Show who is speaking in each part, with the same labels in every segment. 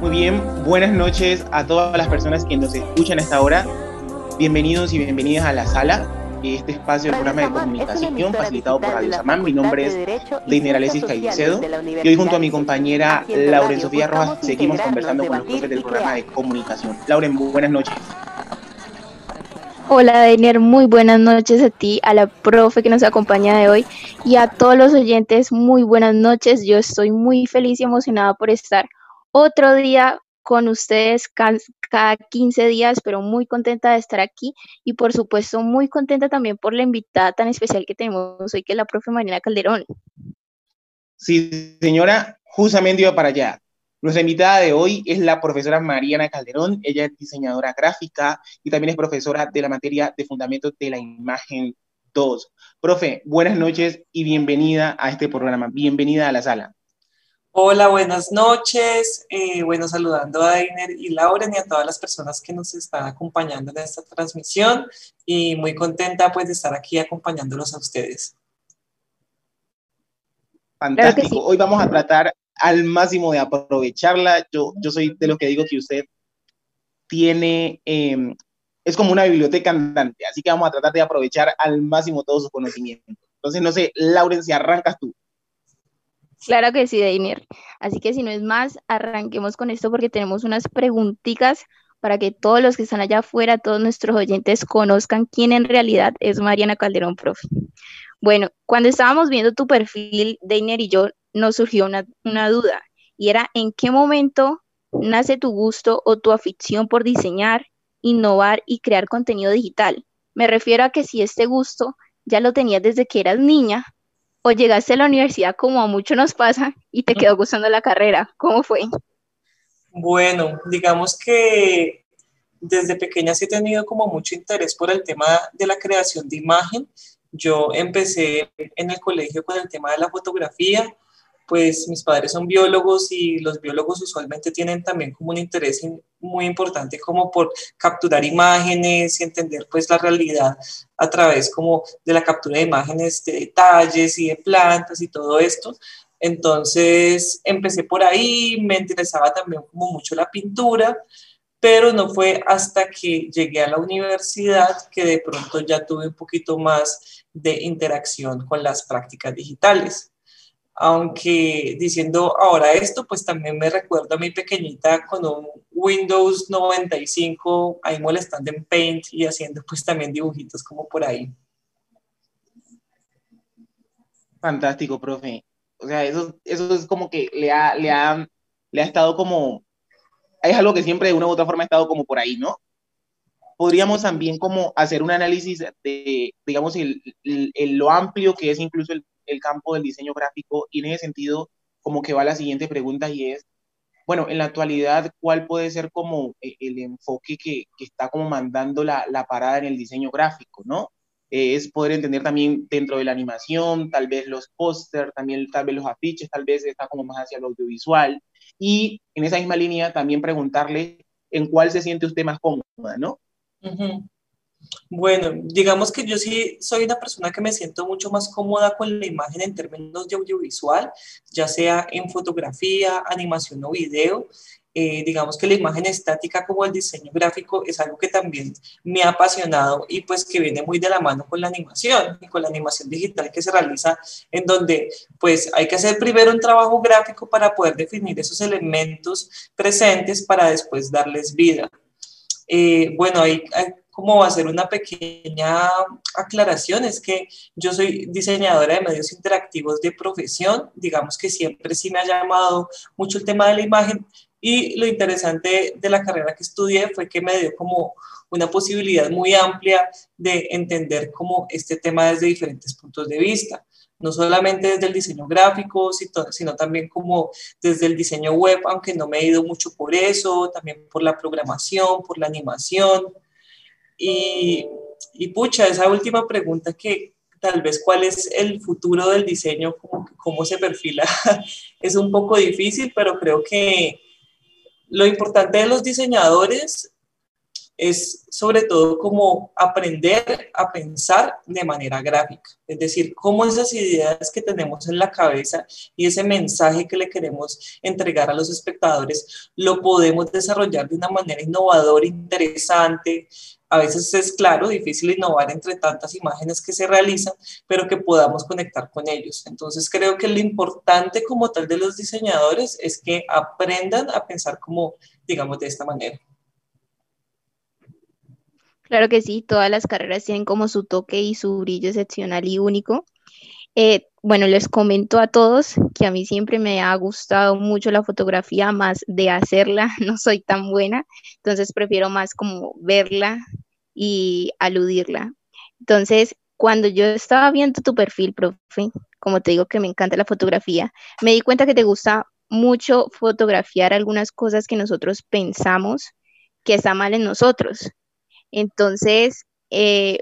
Speaker 1: Muy bien, buenas noches a todas las personas que nos escuchan a esta hora. Bienvenidos y bienvenidas a la sala, este espacio del programa de comunicación facilitado por Radio Samán. Mi nombre es Deiner Alexis Caicedo y hoy junto a mi compañera Lauren Sofía Rojas seguimos conversando con los profes del programa de comunicación. Lauren, buenas noches.
Speaker 2: Hola Deiner, muy buenas noches a ti, a la profe que nos acompaña de hoy y a todos los oyentes, muy buenas noches. Yo estoy muy feliz y emocionada por estar otro día con ustedes cada 15 días, pero muy contenta de estar aquí y por supuesto muy contenta también por la invitada tan especial que tenemos hoy, que es la profe Marina Calderón.
Speaker 1: Sí, señora, justamente iba para allá. Nuestra invitada de hoy es la profesora Mariana Calderón. Ella es diseñadora gráfica y también es profesora de la materia de Fundamentos de la Imagen 2. Profe, buenas noches y bienvenida a este programa. Bienvenida a la sala.
Speaker 3: Hola, buenas noches. Eh, bueno, saludando a Dainer y Lauren y a todas las personas que nos están acompañando en esta transmisión y muy contenta pues de estar aquí acompañándolos a ustedes.
Speaker 1: Fantástico. Hoy vamos a tratar al máximo de aprovecharla. Yo, yo soy de los que digo que usted tiene, em, es como una biblioteca andante, así que vamos a tratar de aprovechar al máximo todos sus conocimientos. Entonces, no sé, Lauren, si arrancas tú.
Speaker 2: Claro que sí, Deiner. Así que si no es más, arranquemos con esto porque tenemos unas preguntitas para que todos los que están allá afuera, todos nuestros oyentes, conozcan quién en realidad es Mariana Calderón, profe. Bueno, cuando estábamos viendo tu perfil, Deiner y yo, nos surgió una, una duda y era en qué momento nace tu gusto o tu afición por diseñar, innovar y crear contenido digital. Me refiero a que si este gusto ya lo tenías desde que eras niña o llegaste a la universidad como a mucho nos pasa y te quedó gustando la carrera. ¿Cómo fue?
Speaker 3: Bueno, digamos que desde pequeña sí he tenido como mucho interés por el tema de la creación de imagen. Yo empecé en el colegio con el tema de la fotografía, pues mis padres son biólogos y los biólogos usualmente tienen también como un interés muy importante como por capturar imágenes y entender pues la realidad a través como de la captura de imágenes de detalles y de plantas y todo esto. Entonces empecé por ahí, me interesaba también como mucho la pintura, pero no fue hasta que llegué a la universidad que de pronto ya tuve un poquito más de interacción con las prácticas digitales aunque diciendo ahora esto, pues también me recuerdo a mi pequeñita con un Windows 95 ahí molestando en Paint y haciendo pues también dibujitos como por ahí.
Speaker 1: Fantástico, profe. O sea, eso, eso es como que le ha, le, ha, le ha estado como, es algo que siempre de una u otra forma ha estado como por ahí, ¿no? Podríamos también como hacer un análisis de, digamos, el, lo amplio que es incluso el el campo del diseño gráfico y en ese sentido como que va la siguiente pregunta y es, bueno, en la actualidad, ¿cuál puede ser como eh, el enfoque que, está como mandando la, la, parada en el diseño gráfico, ¿no? Eh, es poder entender también dentro de la animación, tal vez los póster, también tal vez los afiches, tal vez está como más hacia lo audiovisual. Y en esa misma línea también preguntarle en cuál se siente usted más cómoda, ¿no?
Speaker 3: Bueno, digamos que yo sí soy una persona que me siento mucho más cómoda con la imagen en términos de audiovisual, ya sea en fotografía, animación o video. Eh, digamos que la imagen estática como el diseño gráfico es algo que también me ha apasionado y pues que viene muy de la mano con la animación y con la animación digital que se realiza en donde pues hay que hacer primero un trabajo gráfico para poder definir esos elementos presentes para después darles vida. Eh, bueno, hay, hay como hacer una pequeña aclaración, es que yo soy diseñadora de medios interactivos de profesión, digamos que siempre sí me ha llamado mucho el tema de la imagen y lo interesante de la carrera que estudié fue que me dio como una posibilidad muy amplia de entender como este tema desde diferentes puntos de vista no solamente desde el diseño gráfico, sino también como desde el diseño web, aunque no me he ido mucho por eso, también por la programación, por la animación. Y, y pucha, esa última pregunta que tal vez cuál es el futuro del diseño, cómo, cómo se perfila, es un poco difícil, pero creo que lo importante de los diseñadores es sobre todo como aprender a pensar de manera gráfica, es decir, cómo esas ideas que tenemos en la cabeza y ese mensaje que le queremos entregar a los espectadores lo podemos desarrollar de una manera innovadora, interesante, a veces es claro, difícil innovar entre tantas imágenes que se realizan, pero que podamos conectar con ellos. Entonces creo que lo importante como tal de los diseñadores es que aprendan a pensar como, digamos, de esta manera.
Speaker 2: Claro que sí, todas las carreras tienen como su toque y su brillo excepcional y único. Eh, bueno, les comento a todos que a mí siempre me ha gustado mucho la fotografía, más de hacerla, no soy tan buena, entonces prefiero más como verla y aludirla. Entonces, cuando yo estaba viendo tu perfil, profe, como te digo que me encanta la fotografía, me di cuenta que te gusta mucho fotografiar algunas cosas que nosotros pensamos que está mal en nosotros. Entonces, eh,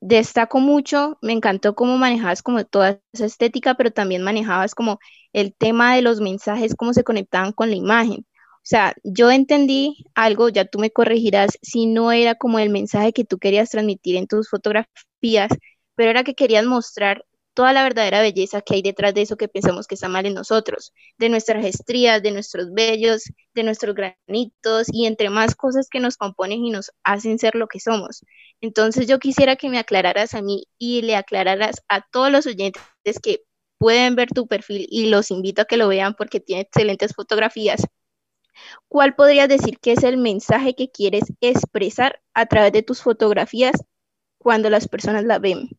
Speaker 2: destaco mucho, me encantó cómo manejabas como toda esa estética, pero también manejabas como el tema de los mensajes, cómo se conectaban con la imagen. O sea, yo entendí algo, ya tú me corregirás, si no era como el mensaje que tú querías transmitir en tus fotografías, pero era que querías mostrar toda la verdadera belleza que hay detrás de eso que pensamos que está mal en nosotros, de nuestras estrías, de nuestros vellos, de nuestros granitos y entre más cosas que nos componen y nos hacen ser lo que somos. Entonces yo quisiera que me aclararas a mí y le aclararas a todos los oyentes que pueden ver tu perfil y los invito a que lo vean porque tiene excelentes fotografías. ¿Cuál podrías decir que es el mensaje que quieres expresar a través de tus fotografías cuando las personas la ven?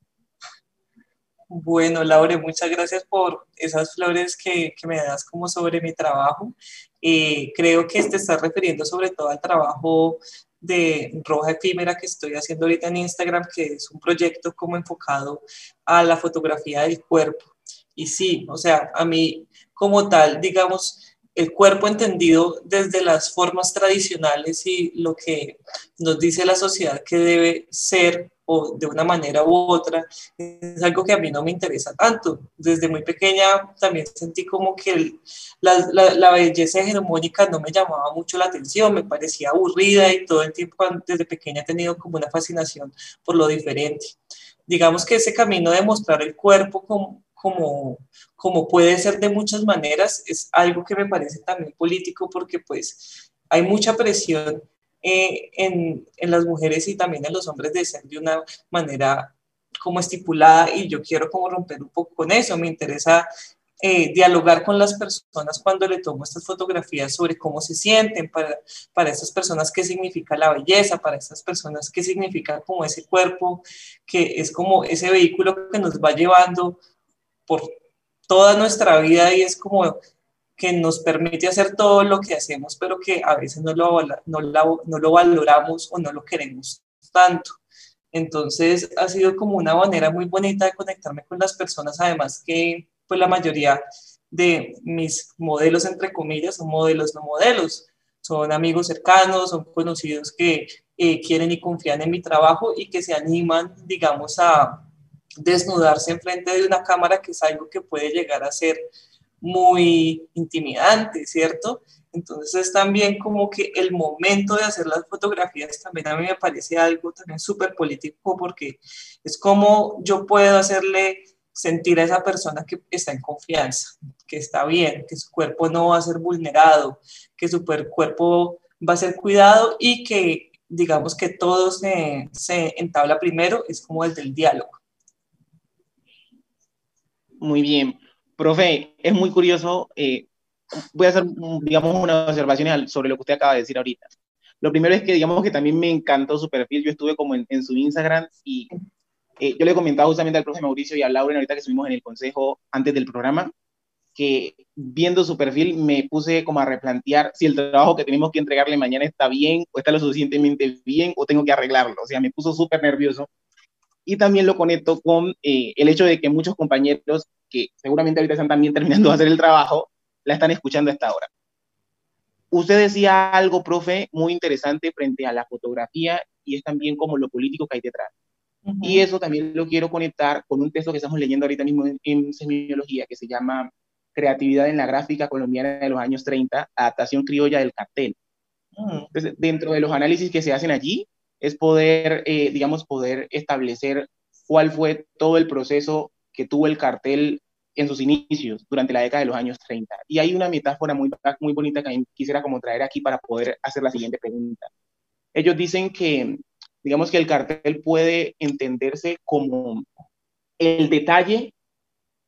Speaker 3: Bueno, Laure, muchas gracias por esas flores que, me das como sobre mi trabajo. Eh, creo que te estás refiriendo sobre todo al trabajo de Roja Efímera que estoy haciendo ahorita en Instagram, que es un proyecto como enfocado a la fotografía del cuerpo. Y sí, o sea, a mí como tal, digamos, el cuerpo entendido desde las formas tradicionales y lo que nos dice la sociedad que debe ser o de una manera u otra, es algo que a mí no me interesa tanto. Desde muy pequeña también sentí como que la, la, belleza hegemónica no me llamaba mucho la atención, me parecía aburrida y todo el tiempo desde pequeña he tenido como una fascinación por lo diferente. Digamos que ese camino de mostrar el cuerpo como, como, como puede ser de muchas maneras, es algo que me parece también político porque pues hay mucha presión eh, en, en, las mujeres y también en los hombres de ser de una manera como estipulada y yo quiero como romper un poco con eso, me interesa eh, dialogar con las personas cuando le tomo estas fotografías sobre cómo se sienten, para, para esas personas qué significa la belleza, para esas personas qué significa como ese cuerpo, que es como ese vehículo que nos va llevando por toda nuestra vida y es como que nos permite hacer todo lo que hacemos, pero que a veces no lo, no, no lo valoramos o no lo queremos tanto. Entonces ha sido como una manera muy bonita de conectarme con las personas, además que pues la mayoría de mis modelos, entre comillas, son modelos no modelos, son amigos cercanos, son conocidos que eh, quieren y confían en mi trabajo y que se animan, digamos, a desnudarse en frente de una cámara, que es algo que puede llegar a ser muy intimidante, ¿cierto? Entonces es también como que el momento de hacer las fotografías también a mí me parece algo también súper político porque es como yo puedo hacerle sentir a esa persona que está en confianza, que está bien, que su cuerpo no va a ser vulnerado, que su cuerpo va a ser cuidado y que digamos que todo se, se entabla primero, es como desde el diálogo.
Speaker 1: Muy bien. Profe, es muy curioso. Eh, voy a hacer, digamos, unas observaciones sobre lo que usted acaba de decir ahorita. Lo primero es que, digamos, que también me encantó su perfil. Yo estuve como en, su Instagram y eh, yo le comentaba justamente al profe Mauricio y a Lauren ahorita que estuvimos en el consejo antes del programa, que viendo su perfil me puse como a replantear si el trabajo que tenemos que entregarle mañana está bien o está lo suficientemente bien o tengo que arreglarlo. O sea, me puso súper nervioso. Y también lo conecto con eh, el hecho de que muchos compañeros que seguramente ahorita están también terminando de hacer el trabajo, la están escuchando a esta hora. Usted decía algo, profe, muy interesante frente a la fotografía y es también como lo político que hay detrás. Y eso también lo quiero conectar con un texto que estamos leyendo ahorita mismo en, semiología que se llama Creatividad en la gráfica colombiana de los años 30, adaptación criolla del cartel. Mm. Entonces, dentro de los análisis que se hacen allí, es poder, eh, digamos, poder establecer cuál fue todo el proceso que tuvo el cartel en sus inicios durante la década de los años 30. Y hay una metáfora muy, muy bonita que quisiera como traer aquí para poder hacer la siguiente pregunta. Ellos dicen que, digamos que el cartel puede entenderse como el detalle,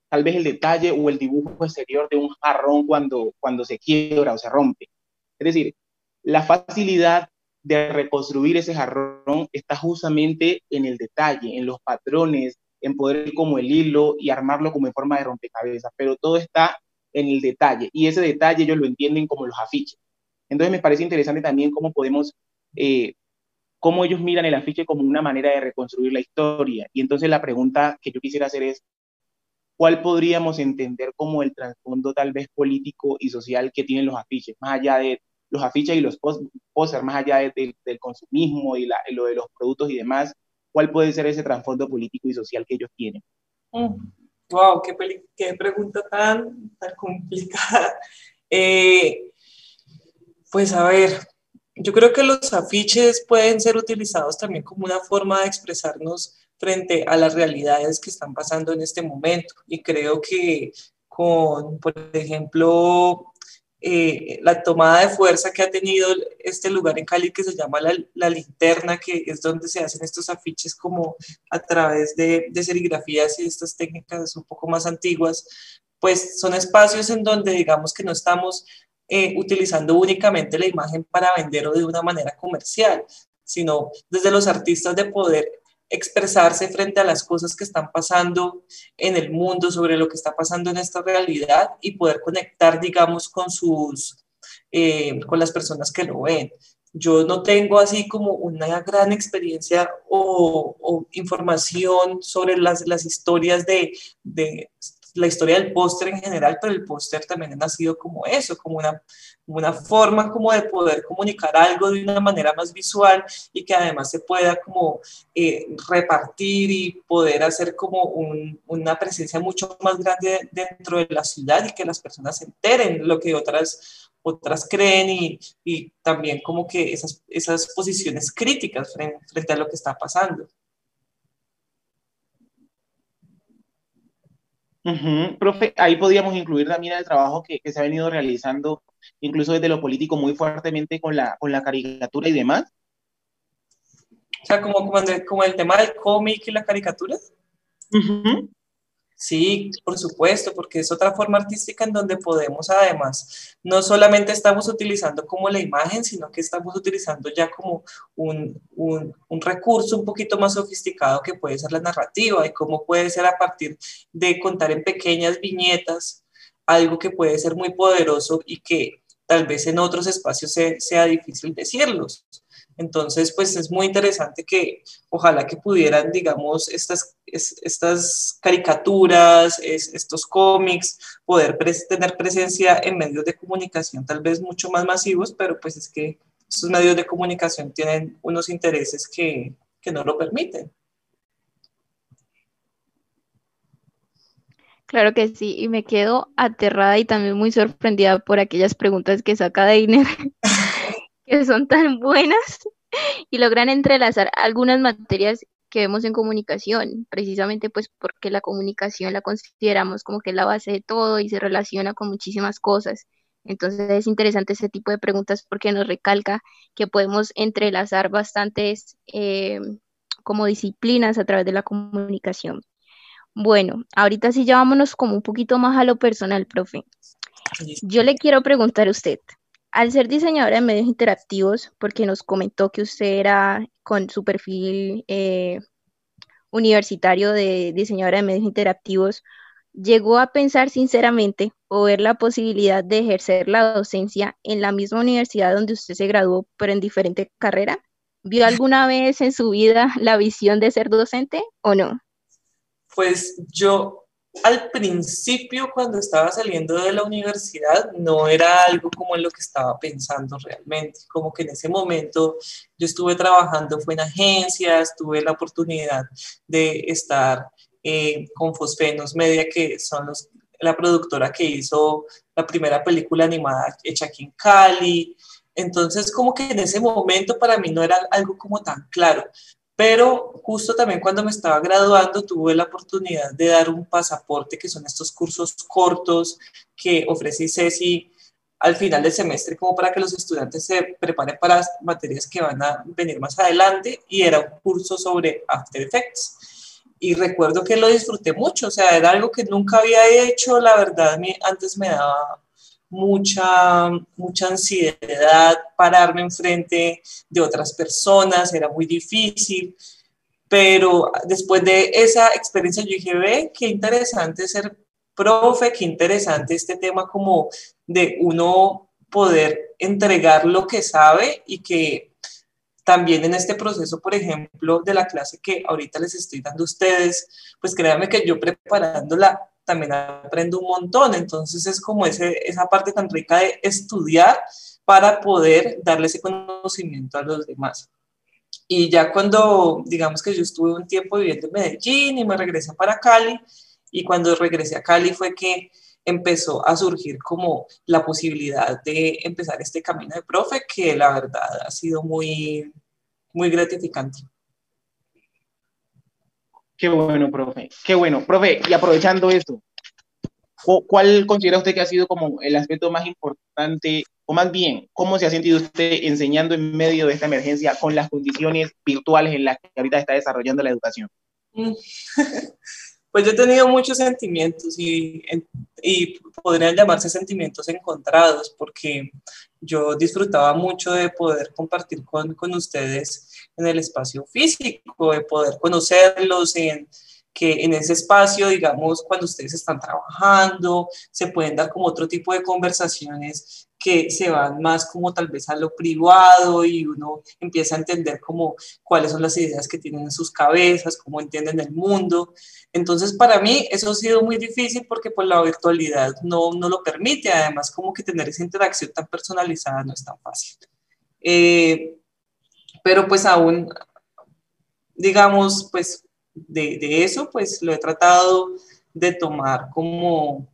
Speaker 1: tal vez el detalle o el dibujo exterior de un jarrón cuando, cuando se quiebra o se rompe. Es decir, la facilidad de reconstruir ese jarrón está justamente en el detalle, en los patrones, en poder ir como el hilo y armarlo como en forma de rompecabezas, pero todo está en el detalle y ese detalle ellos lo entienden como los afiches. Entonces me parece interesante también cómo podemos, eh, cómo ellos miran el afiche como una manera de reconstruir la historia. Y entonces la pregunta que yo quisiera hacer es, ¿cuál podríamos entender como el trasfondo tal vez político y social que tienen los afiches, más allá de los afiches y los póster, más allá del consumismo y, lo de los productos y demás? cuál puede ser ese trasfondo político y social que ellos tienen.
Speaker 3: Wow, mm. qué, pregunta tan, tan complicada. Eh, pues a ver, yo creo que los afiches pueden ser utilizados también como una forma de expresarnos frente a las realidades que están pasando en este momento. Y creo que con, por ejemplo, eh, la tomada de fuerza que ha tenido este lugar en Cali que se llama la, la, linterna, que es donde se hacen estos afiches como a través de, de, serigrafías y estas técnicas un poco más antiguas, pues son espacios en donde digamos que no estamos eh, utilizando únicamente la imagen para vender o de una manera comercial, sino desde los artistas de poder expresarse frente a las cosas que están pasando en el mundo, sobre lo que está pasando en esta realidad y poder conectar, digamos, con sus, eh, con las personas que lo ven. Yo no tengo así como una gran experiencia o, información sobre las, las historias de, de la historia del póster en general, pero el póster también ha nacido como eso, como una, una forma como de poder comunicar algo de una manera más visual y que además se pueda como eh, repartir y poder hacer como una presencia mucho más grande dentro de la ciudad y que las personas se enteren lo que otras otras creen y, también como que esas, esas posiciones críticas frente a lo que está pasando.
Speaker 1: Profe, ahí podríamos incluir también el trabajo que, que, se ha venido realizando, incluso desde lo político, muy fuertemente con la, con la caricatura y demás.
Speaker 3: O sea, como, como, como el tema del cómic y la caricatura. Sí, por supuesto, porque es otra forma artística en donde podemos además, no solamente estamos utilizando como la imagen, sino que estamos utilizando ya como un, un, recurso un poquito más sofisticado que puede ser la narrativa y cómo puede ser a partir de contar en pequeñas viñetas algo que puede ser muy poderoso y que tal vez en otros espacios sea difícil decirlos. Entonces, pues es muy interesante que ojalá que pudieran, digamos, estas, estas caricaturas, estos cómics, poder tener presencia en medios de comunicación tal vez mucho más masivos, pero pues es que estos medios de comunicación tienen unos intereses que, que no lo permiten.
Speaker 2: Claro que sí, y me quedo aterrada y también muy sorprendida por aquellas preguntas que saca Deiner que son tan buenas y logran entrelazar algunas materias que vemos en comunicación, precisamente pues porque la comunicación la consideramos como que es la base de todo y se relaciona con muchísimas cosas. Entonces es interesante este tipo de preguntas porque nos recalca que podemos entrelazar bastantes eh, como disciplinas a través de la comunicación. Bueno, ahorita sí ya vámonos como un poquito más a lo personal, profe. Yo le quiero preguntar a usted, al ser diseñadora de medios interactivos, porque nos comentó que usted era con su perfil eh, universitario de diseñadora de medios interactivos, ¿llegó a pensar sinceramente o ver la posibilidad de ejercer la docencia en la misma universidad donde usted se graduó, pero en diferente carrera? ¿Vio alguna vez en su vida la visión de ser docente o no?
Speaker 3: Pues yo al principio, cuando estaba saliendo de la universidad, no era algo como en lo que estaba pensando realmente. Como que en ese momento yo estuve trabajando, fue en agencias, tuve la oportunidad de estar eh, con Fosfenos Media, que son la productora que hizo la primera película animada hecha aquí en Cali. Entonces, como que en ese momento para mí no era algo como tan claro. Pero justo también cuando me estaba graduando tuve la oportunidad de dar un pasaporte, que son estos cursos cortos que ofrece CESI al final del semestre, como para que los estudiantes se preparen para las materias que van a venir más adelante, y era un curso sobre After Effects. Y recuerdo que lo disfruté mucho, o sea, era algo que nunca había hecho, la verdad, antes me daba mucha, mucha ansiedad pararme enfrente de otras personas, era muy difícil, pero después de esa experiencia yo dije, ve, qué interesante ser profe, qué interesante este tema como de uno poder entregar lo que sabe y que también en este proceso, por ejemplo, de la clase que ahorita les estoy dando a ustedes, pues créanme que yo preparándola también aprendo un montón. Entonces es como ese, esa parte tan rica de estudiar para poder darle ese conocimiento a los demás. Y ya cuando, digamos que yo estuve un tiempo viviendo en Medellín y me regresé para Cali, y cuando regresé a Cali fue que empezó a surgir como la posibilidad de empezar este camino de profe, que la verdad ha sido muy, muy gratificante.
Speaker 1: Qué bueno, profe. Qué bueno. Profe, y aprovechando esto, ¿cuál considera usted que ha sido como el aspecto más importante, o más bien, cómo se ha sentido usted enseñando en medio de esta emergencia con las condiciones virtuales en las que ahorita está desarrollando la educación?
Speaker 3: Pues yo he tenido muchos sentimientos y, y podrían llamarse sentimientos encontrados porque yo disfrutaba mucho de poder compartir con, con ustedes en el espacio físico, de poder conocerlos en que en ese espacio, digamos, cuando ustedes están trabajando, se pueden dar como otro tipo de conversaciones que se van más como tal vez a lo privado y uno empieza a entender como cuáles son las ideas que tienen en sus cabezas, cómo entienden el mundo. Entonces, para mí eso ha sido muy difícil porque pues la virtualidad no, no lo permite, además como que tener esa interacción tan personalizada no es tan fácil. Eh, pero pues aún, digamos, pues de, eso, pues lo he tratado de tomar como,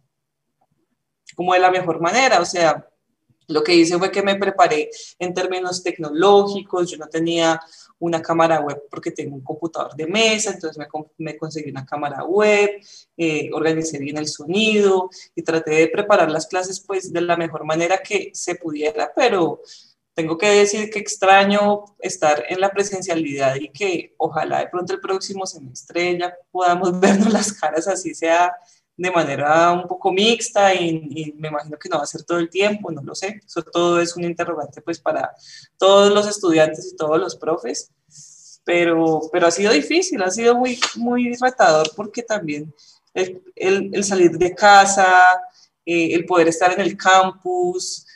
Speaker 3: como de la mejor manera, o sea, lo que hice fue que me preparé en términos tecnológicos, yo no tenía una cámara web porque tengo un computador de mesa, entonces me, me conseguí una cámara web, eh, organicé bien el sonido y traté de preparar las clases pues de la mejor manera que se pudiera, pero tengo que decir que extraño estar en la presencialidad y que ojalá de pronto el próximo semestre ya podamos vernos las caras así sea de manera un poco mixta y, me imagino que no va a ser todo el tiempo, no lo sé. Eso todo es un interrogante pues para todos los estudiantes y todos los profes, pero, pero ha sido difícil, ha sido muy, muy retador porque también el, el, salir de casa, eh, el poder estar en el campus,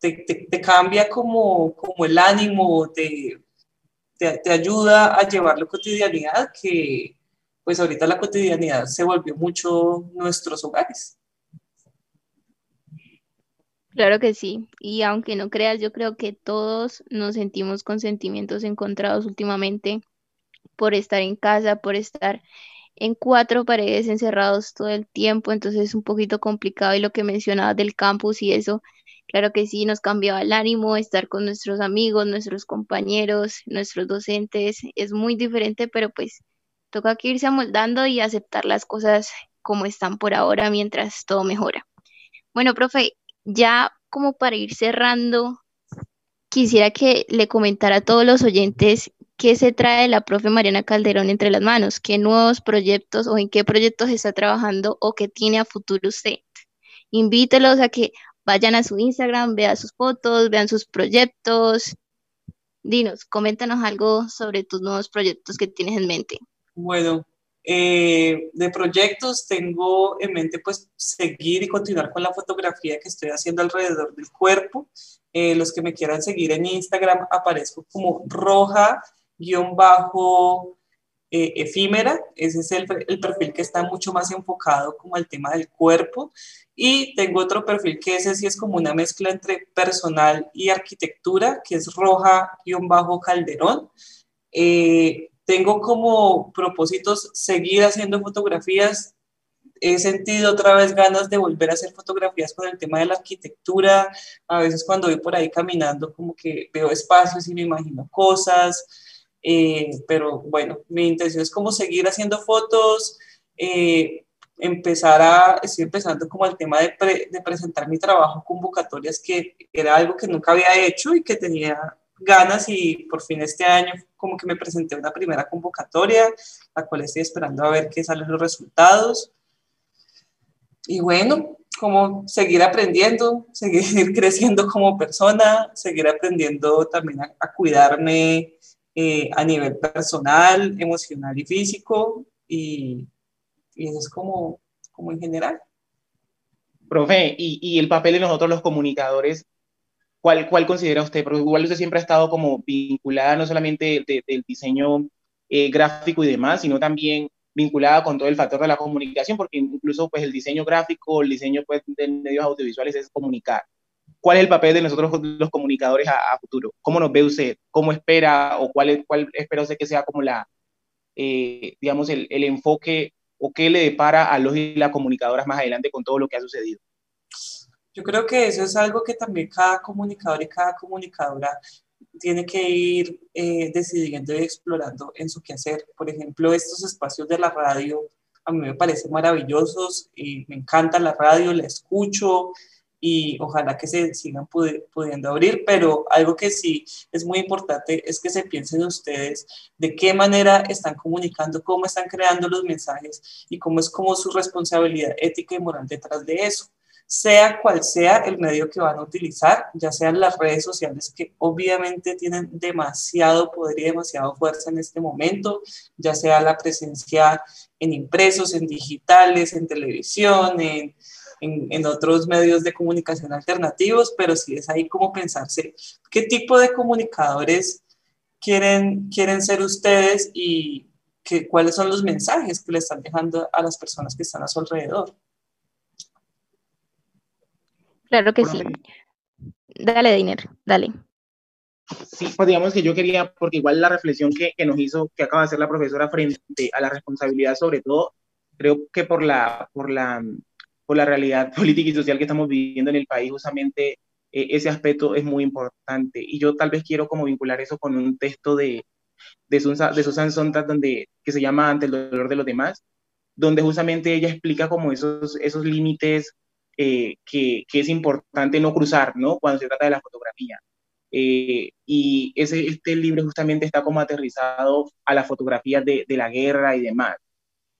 Speaker 3: te, cambia como, como, el ánimo, te, te, ayuda a llevar la cotidianidad que pues ahorita la cotidianidad se volvió mucho nuestros hogares.
Speaker 2: Claro que sí, y aunque no creas, yo creo que todos nos sentimos con sentimientos encontrados últimamente por estar en casa, por estar en cuatro paredes encerrados todo el tiempo, entonces es un poquito complicado. Y lo que mencionabas del campus y eso, Claro que sí, nos cambiaba el ánimo, estar con nuestros amigos, nuestros compañeros, nuestros docentes, es muy diferente, pero pues toca que irse amoldando y aceptar las cosas como están por ahora mientras todo mejora. Bueno, profe, ya como para ir cerrando, quisiera que le comentara a todos los oyentes qué se trae la profe Mariana Calderón entre las manos, qué nuevos proyectos o en qué proyectos está trabajando o qué tiene a futuro usted. Invítelos a que vayan a su Instagram, vean sus fotos, vean sus proyectos. Dinos, coméntanos algo sobre tus nuevos proyectos que tienes en mente.
Speaker 3: Bueno, eh, de proyectos tengo en mente pues seguir y continuar con la fotografía que estoy haciendo alrededor del cuerpo. Eh, los que me quieran seguir en Instagram aparezco como roja guion bajo efímera, ese es el, el, perfil que está mucho más enfocado como al tema del cuerpo y tengo otro perfil que ese sí es como una mezcla entre personal y arquitectura, que es roja-calderón. Eh, tengo como propósitos seguir haciendo fotografías he sentido otra vez ganas de volver a hacer fotografías con el tema de la arquitectura. A veces cuando voy por ahí caminando como que veo espacios y me imagino cosas. Eh, pero bueno, mi intención es como seguir haciendo fotos, eh, empezar a, estoy empezando como el tema de, de presentar mi trabajo, convocatorias, que era algo que nunca había hecho y que tenía ganas y por fin este año como que me presenté una primera convocatoria, la cual estoy esperando a ver qué salen los resultados. Y bueno, como seguir aprendiendo, seguir creciendo como persona, seguir aprendiendo también a, cuidarme eh, a nivel personal, emocional y físico. Y, y eso es como, como en general.
Speaker 1: Profe, y, y, el papel de nosotros los comunicadores, ¿cuál, cuál considera usted? Porque igual usted siempre ha estado como vinculada no solamente del diseño eh, gráfico y demás, sino también vinculada con todo el factor de la comunicación, porque incluso pues el diseño gráfico, el diseño pues, de medios audiovisuales es comunicar. ¿Cuál es el papel de nosotros los comunicadores a, futuro? ¿Cómo nos ve usted? ¿Cómo espera o cuál, cuál espera usted que sea como la, eh, digamos, el, el, enfoque o qué le depara a los y las comunicadoras más adelante con todo lo que ha sucedido?
Speaker 3: Yo creo que eso es algo que también cada comunicador y cada comunicadora tiene que ir eh, decidiendo y explorando en su quehacer. Por ejemplo, estos espacios de la radio a mí me parecen maravillosos y me encanta la radio, la escucho y ojalá que se sigan pudiendo abrir, pero algo que sí es muy importante es que se piensen ustedes de qué manera están comunicando, cómo están creando los mensajes y cómo es como su responsabilidad ética y moral detrás de eso. Sea cual sea el medio que van a utilizar, ya sean las redes sociales que obviamente tienen demasiado poder y demasiado fuerza en este momento, ya sea la presencia en impresos, en digitales, en televisión, en, en, otros medios de comunicación alternativos, pero sí es ahí como pensarse qué tipo de comunicadores quieren, quieren ser ustedes y que, cuáles son los mensajes que le están dejando a las personas que están a su alrededor.
Speaker 2: Claro que sí. Dale, Diner, dale.
Speaker 1: Sí, pues digamos que yo quería, porque igual la reflexión que, que, nos hizo, que acaba de hacer la profesora frente a la responsabilidad, sobre todo, creo que por la, por la, por la realidad política y social que estamos viviendo en el país, justamente eh, ese aspecto es muy importante. Y yo tal vez quiero como vincular eso con un texto de, de, Susan, de Susan Sontag donde, que se llama Ante el dolor de los demás, donde justamente ella explica como esos, esos límites eh, que, que, es importante no cruzar, ¿no? Cuando se trata de la fotografía. Eh, y ese, este libro justamente está como aterrizado a las fotografías de, de, la guerra y demás.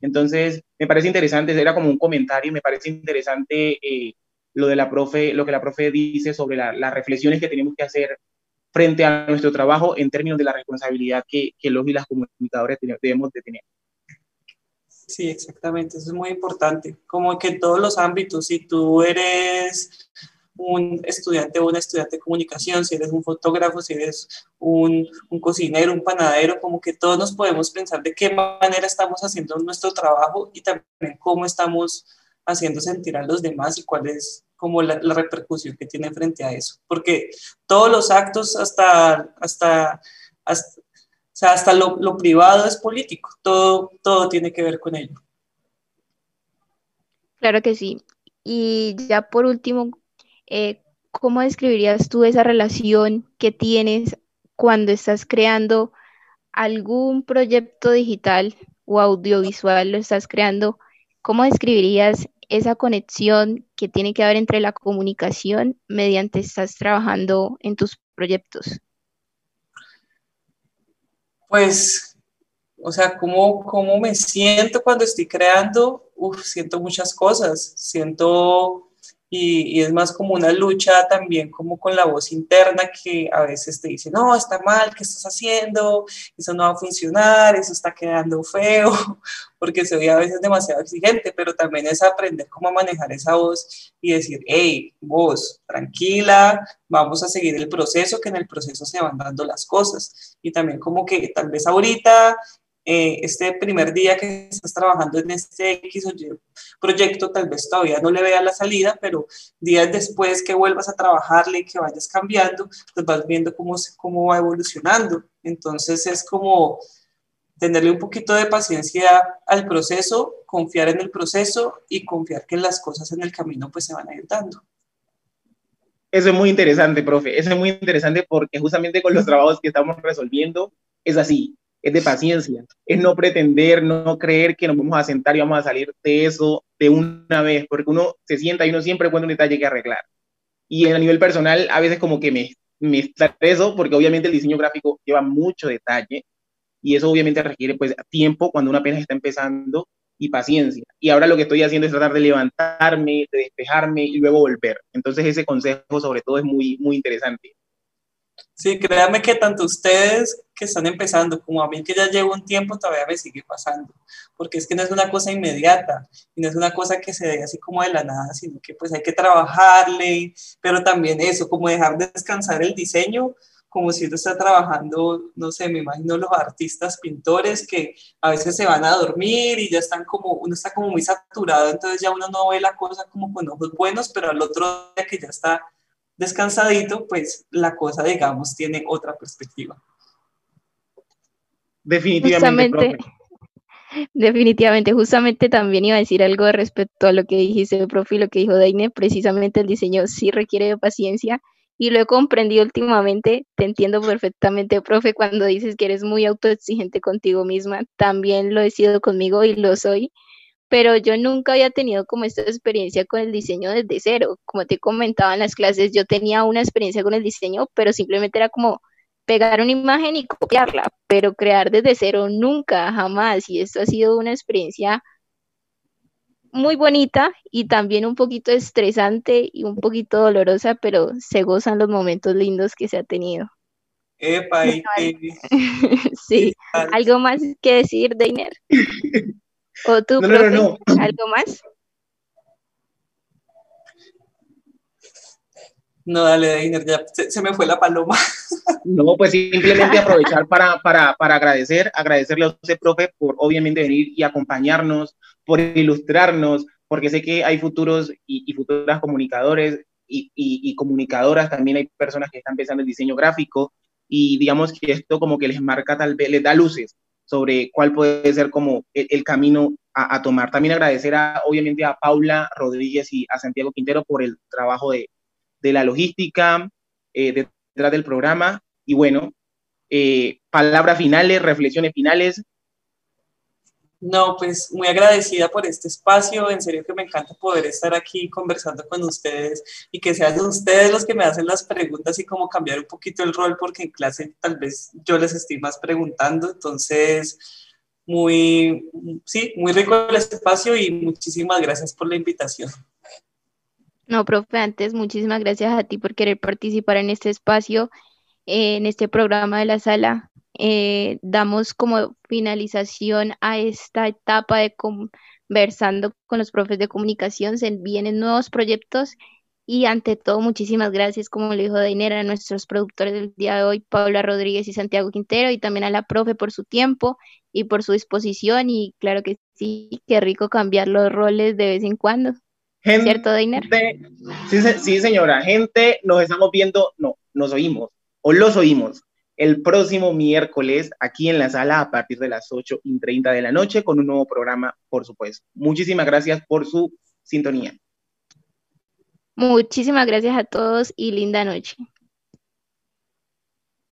Speaker 1: Entonces, me parece interesante, era como un comentario, me parece interesante eh, lo de la profe, lo que la profe dice sobre la, las reflexiones que tenemos que hacer frente a nuestro trabajo en términos de la responsabilidad que, que los y las comunicadores debemos de tener.
Speaker 3: Sí, exactamente, eso es muy importante. Como que en todos los ámbitos, si tú eres un estudiante o una estudiante de comunicación, si eres un fotógrafo, si eres un, un, cocinero, un panadero, como que todos nos podemos pensar de qué manera estamos haciendo nuestro trabajo y también cómo estamos haciendo sentir a los demás y cuál es como la, la repercusión que tiene frente a eso. Porque todos los actos hasta, hasta, hasta o sea, hasta lo, lo, privado es político, todo, todo tiene que ver con ello.
Speaker 2: Claro que sí. Y ya por último, eh, ¿cómo describirías tú esa relación que tienes cuando estás creando algún proyecto digital o audiovisual, lo estás creando? ¿Cómo describirías esa conexión que tiene que haber entre la comunicación mediante estás trabajando en tus proyectos?
Speaker 3: Pues, o sea, ¿cómo, cómo me siento cuando estoy creando? Uf, siento muchas cosas. Siento y, es más como una lucha también como con la voz interna que a veces te dice, no, está mal, ¿qué estás haciendo? Eso no va a funcionar, eso está quedando feo, porque ve a veces demasiado exigente, pero también es aprender cómo manejar esa voz y decir, hey, vos, tranquila, vamos a seguir el proceso, que en el proceso se van dando las cosas. Y también como que tal vez ahorita eh, este primer día que estás trabajando en este X o Y proyecto, tal vez todavía no le vea la salida, pero días después que vuelvas a trabajarle y que vayas cambiando, pues vas viendo cómo, cómo va evolucionando. Entonces es como, tenerle un poquito de paciencia al proceso, confiar en el proceso y confiar que las cosas en el camino pues se van a ir dando.
Speaker 1: Eso es muy interesante, profe. Eso es muy interesante porque justamente con los trabajos que estamos resolviendo es así, es de paciencia, es no pretender, no creer que nos vamos a sentar y vamos a salir de eso de una vez, porque uno se sienta y uno siempre encuentra un detalle que arreglar. Y a nivel personal, a veces como que me, me estreso porque obviamente el diseño gráfico lleva mucho detalle y eso obviamente requiere pues tiempo cuando una apenas está empezando y paciencia. Y ahora lo que estoy haciendo es tratar de levantarme, de despejarme y luego volver. Entonces ese consejo sobre todo es muy, muy interesante.
Speaker 3: Sí, créanme que tanto ustedes que están empezando como a mí que ya llevo un tiempo todavía me sigue pasando, porque es que no es una cosa inmediata y no es una cosa que se dé así como de la nada, sino que pues hay que trabajarle, pero también eso, como dejar descansar el diseño, como si uno está trabajando, no sé, me imagino los artistas, pintores que a veces se van a dormir y ya están como, uno está como muy saturado, entonces ya uno no ve la cosa como con ojos buenos, pero al otro día que ya está descansadito, pues la cosa, digamos, tiene otra perspectiva.
Speaker 1: Definitivamente.
Speaker 2: definitivamente, justamente también iba a decir algo respecto a lo que dijiste, profe, y lo que dijo Daine, precisamente el diseño sí requiere de paciencia y lo he comprendido últimamente, te entiendo perfectamente, profe, cuando dices que eres muy autoexigente contigo misma, también lo he sido conmigo y lo soy, pero yo nunca había tenido como esta experiencia con el diseño desde cero. Como te comentaba en las clases, yo tenía una experiencia con el diseño, pero simplemente era como pegar una imagen y copiarla, pero crear desde cero nunca, jamás. Y esto ha sido una experiencia muy bonita y también un poquito estresante y un poquito dolorosa, pero se gozan los momentos lindos que se ha tenido.
Speaker 3: Epa,
Speaker 2: sí, ¿algo más que decir, Deiner? ¿O tú, no, algo más?
Speaker 3: No, dale, Deiner, ya se, me fue la paloma.
Speaker 1: No, pues simplemente aprovechar para, para, para agradecer, agradecerle a usted, profe, por obviamente venir y acompañarnos, por ilustrarnos, porque sé que hay futuros y, futuras comunicadores y, y, comunicadoras, también hay personas que están pensando en diseño gráfico y digamos que esto como que les marca tal vez, les da luces sobre cuál puede ser como el, camino a, tomar. También agradecer a, obviamente a Paula Rodríguez y a Santiago Quintero por el trabajo de, de la logística eh, detrás del programa. Y bueno, eh, palabras finales, reflexiones finales.
Speaker 3: No, pues muy agradecida por este espacio, en serio que me encanta poder estar aquí conversando con ustedes y que sean ustedes los que me hacen las preguntas y como cambiar un poquito el rol porque en clase tal vez yo les estoy más preguntando, entonces muy, sí, muy rico el espacio y muchísimas gracias por la invitación.
Speaker 2: No, profe, antes muchísimas gracias a ti por querer participar en este espacio, en este programa de la sala eh, damos como finalización a esta etapa de conversando con los profes de comunicación, se vienen nuevos proyectos y ante todo muchísimas gracias, como le dijo Dainera, a nuestros productores del día de hoy, Paula Rodríguez y Santiago Quintero, y también a la profe por su tiempo y por su disposición y claro que sí, qué rico cambiar los roles de vez en cuando. ¿Cierto, Dainer?
Speaker 1: Sí, sí, señora, gente, nos estamos viendo, no, nos oímos, o los oímos el próximo miércoles aquí en la sala a partir de las 8 y 30 de la noche con un nuevo programa, por supuesto. Muchísimas gracias por su sintonía.
Speaker 2: Muchísimas gracias a todos y linda noche.